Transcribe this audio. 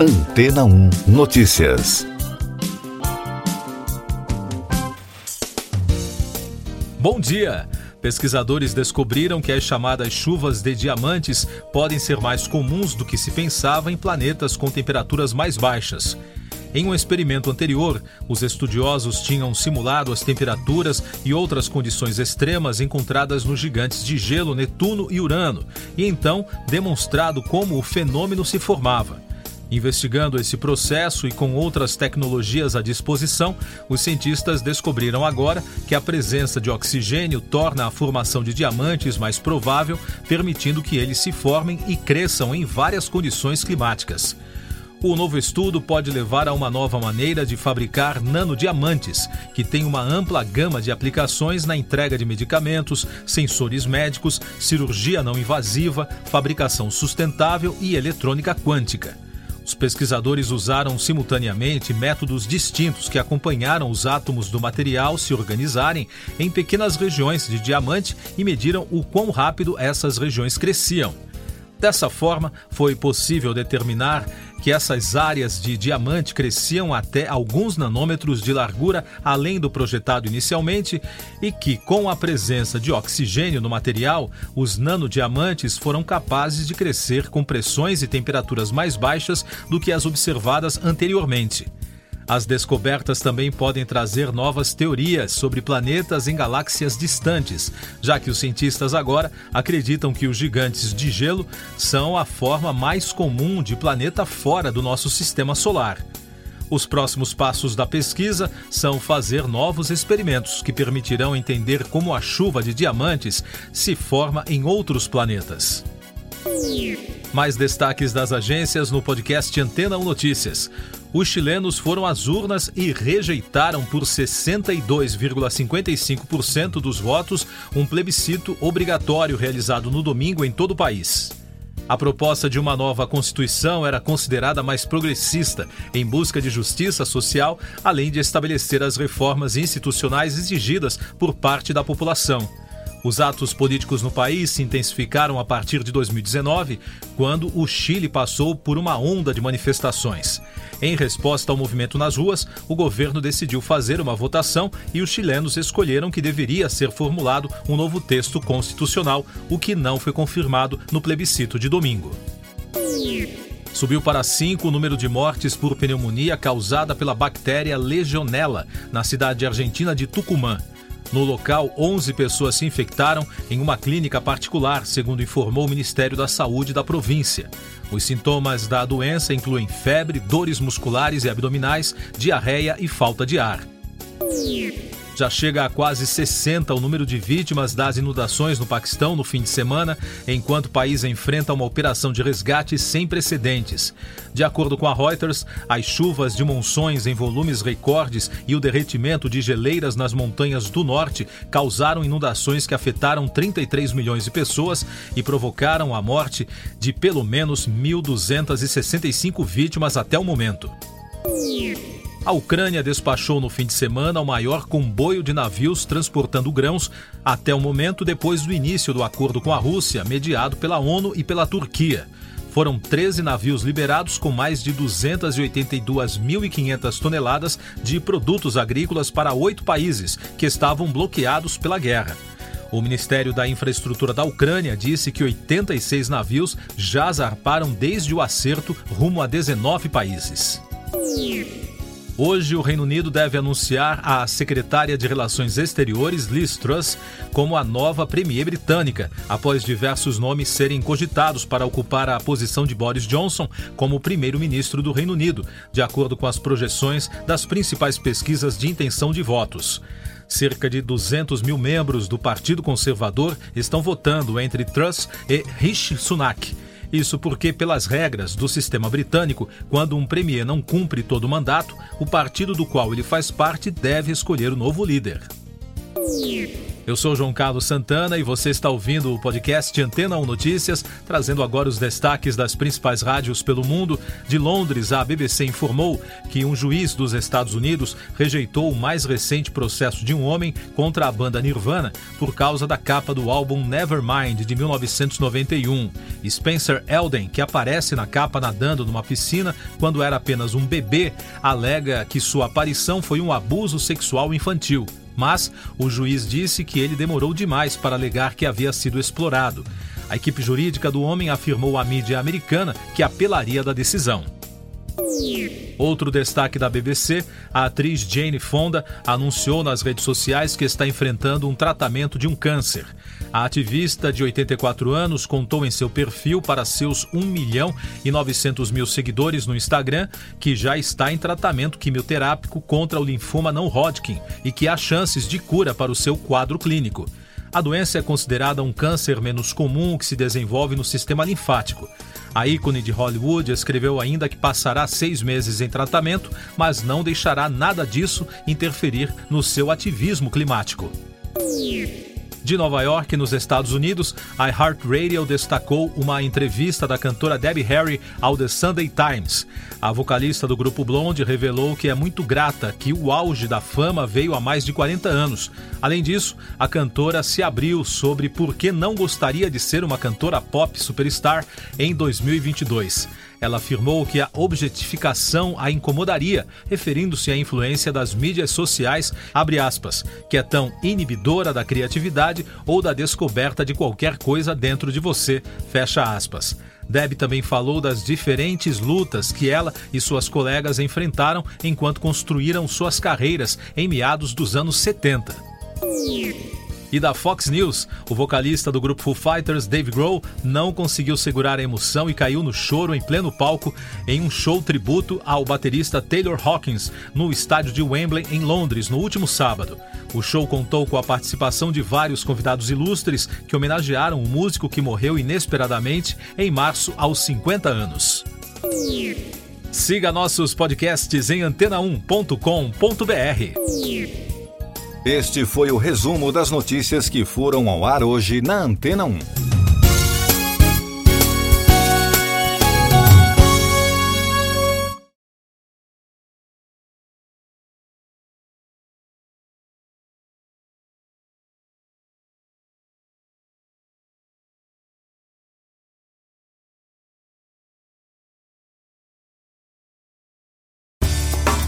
Antena 1 Notícias. Bom dia! Pesquisadores descobriram que as chamadas chuvas de diamantes podem ser mais comuns do que se pensava em planetas com temperaturas mais baixas. Em um experimento anterior, os estudiosos tinham simulado as temperaturas e outras condições extremas encontradas nos gigantes de gelo Netuno e Urano, e então demonstrado como o fenômeno se formava. Investigando esse processo e com outras tecnologias à disposição, os cientistas descobriram agora que a presença de oxigênio torna a formação de diamantes mais provável, permitindo que eles se formem e cresçam em várias condições climáticas. O novo estudo pode levar a uma nova maneira de fabricar nanodiamantes, que tem uma ampla gama de aplicações na entrega de medicamentos, sensores médicos, cirurgia não invasiva, fabricação sustentável e eletrônica quântica. Os pesquisadores usaram simultaneamente métodos distintos que acompanharam os átomos do material se organizarem em pequenas regiões de diamante e mediram o quão rápido essas regiões cresciam. Dessa forma, foi possível determinar que essas áreas de diamante cresciam até alguns nanômetros de largura além do projetado inicialmente e que, com a presença de oxigênio no material, os nanodiamantes foram capazes de crescer com pressões e temperaturas mais baixas do que as observadas anteriormente. As descobertas também podem trazer novas teorias sobre planetas em galáxias distantes, já que os cientistas agora acreditam que os gigantes de gelo são a forma mais comum de planeta fora do nosso sistema solar. Os próximos passos da pesquisa são fazer novos experimentos que permitirão entender como a chuva de diamantes se forma em outros planetas. Mais destaques das agências no podcast Antena 1 Notícias os chilenos foram às urnas e rejeitaram por 62,55% dos votos um plebiscito obrigatório realizado no domingo em todo o país. A proposta de uma nova Constituição era considerada mais progressista, em busca de justiça social, além de estabelecer as reformas institucionais exigidas por parte da população. Os atos políticos no país se intensificaram a partir de 2019, quando o Chile passou por uma onda de manifestações. Em resposta ao movimento nas ruas, o governo decidiu fazer uma votação e os chilenos escolheram que deveria ser formulado um novo texto constitucional, o que não foi confirmado no plebiscito de domingo. Subiu para 5 o número de mortes por pneumonia causada pela bactéria Legionella, na cidade argentina de Tucumã. No local, 11 pessoas se infectaram em uma clínica particular, segundo informou o Ministério da Saúde da província. Os sintomas da doença incluem febre, dores musculares e abdominais, diarreia e falta de ar. Já chega a quase 60 o número de vítimas das inundações no Paquistão no fim de semana, enquanto o país enfrenta uma operação de resgate sem precedentes. De acordo com a Reuters, as chuvas de monções em volumes recordes e o derretimento de geleiras nas montanhas do norte causaram inundações que afetaram 33 milhões de pessoas e provocaram a morte de pelo menos 1.265 vítimas até o momento. A Ucrânia despachou no fim de semana o maior comboio de navios transportando grãos até o momento depois do início do acordo com a Rússia, mediado pela ONU e pela Turquia. Foram 13 navios liberados com mais de 282.500 toneladas de produtos agrícolas para oito países que estavam bloqueados pela guerra. O Ministério da Infraestrutura da Ucrânia disse que 86 navios já zarparam desde o acerto rumo a 19 países. Hoje, o Reino Unido deve anunciar a secretária de Relações Exteriores, Liz Truss, como a nova premier britânica, após diversos nomes serem cogitados para ocupar a posição de Boris Johnson como primeiro-ministro do Reino Unido, de acordo com as projeções das principais pesquisas de intenção de votos. Cerca de 200 mil membros do Partido Conservador estão votando entre Truss e Rishi Sunak isso porque, pelas regras do sistema britânico, quando um premier não cumpre todo o mandato, o partido do qual ele faz parte deve escolher o novo líder. Eu sou João Carlos Santana e você está ouvindo o podcast Antena 1 Notícias, trazendo agora os destaques das principais rádios pelo mundo. De Londres, a BBC informou que um juiz dos Estados Unidos rejeitou o mais recente processo de um homem contra a banda Nirvana por causa da capa do álbum Nevermind de 1991. Spencer Elden, que aparece na capa nadando numa piscina quando era apenas um bebê, alega que sua aparição foi um abuso sexual infantil mas o juiz disse que ele demorou demais para alegar que havia sido explorado. A equipe jurídica do homem afirmou à mídia americana que apelaria da decisão. Outro destaque da BBC, a atriz Jane Fonda anunciou nas redes sociais que está enfrentando um tratamento de um câncer. A ativista de 84 anos contou em seu perfil para seus 1 milhão e 900 mil seguidores no Instagram que já está em tratamento quimioterápico contra o linfoma não Hodgkin e que há chances de cura para o seu quadro clínico. A doença é considerada um câncer menos comum que se desenvolve no sistema linfático. A ícone de Hollywood escreveu ainda que passará seis meses em tratamento, mas não deixará nada disso interferir no seu ativismo climático. De Nova York, nos Estados Unidos, a iHeartRadio destacou uma entrevista da cantora Debbie Harry ao The Sunday Times. A vocalista do grupo Blonde revelou que é muito grata que o auge da fama veio há mais de 40 anos. Além disso, a cantora se abriu sobre por que não gostaria de ser uma cantora pop superstar em 2022. Ela afirmou que a objetificação a incomodaria, referindo-se à influência das mídias sociais, aspas, que é tão inibidora da criatividade ou da descoberta de qualquer coisa dentro de você, fecha aspas. Deb também falou das diferentes lutas que ela e suas colegas enfrentaram enquanto construíram suas carreiras em meados dos anos 70. E da Fox News, o vocalista do grupo Foo Fighters, Dave Grohl, não conseguiu segurar a emoção e caiu no choro em pleno palco em um show tributo ao baterista Taylor Hawkins no estádio de Wembley, em Londres, no último sábado. O show contou com a participação de vários convidados ilustres que homenagearam o músico que morreu inesperadamente em março aos 50 anos. Siga nossos podcasts em antena1.com.br. Este foi o resumo das notícias que foram ao ar hoje na Antena 1.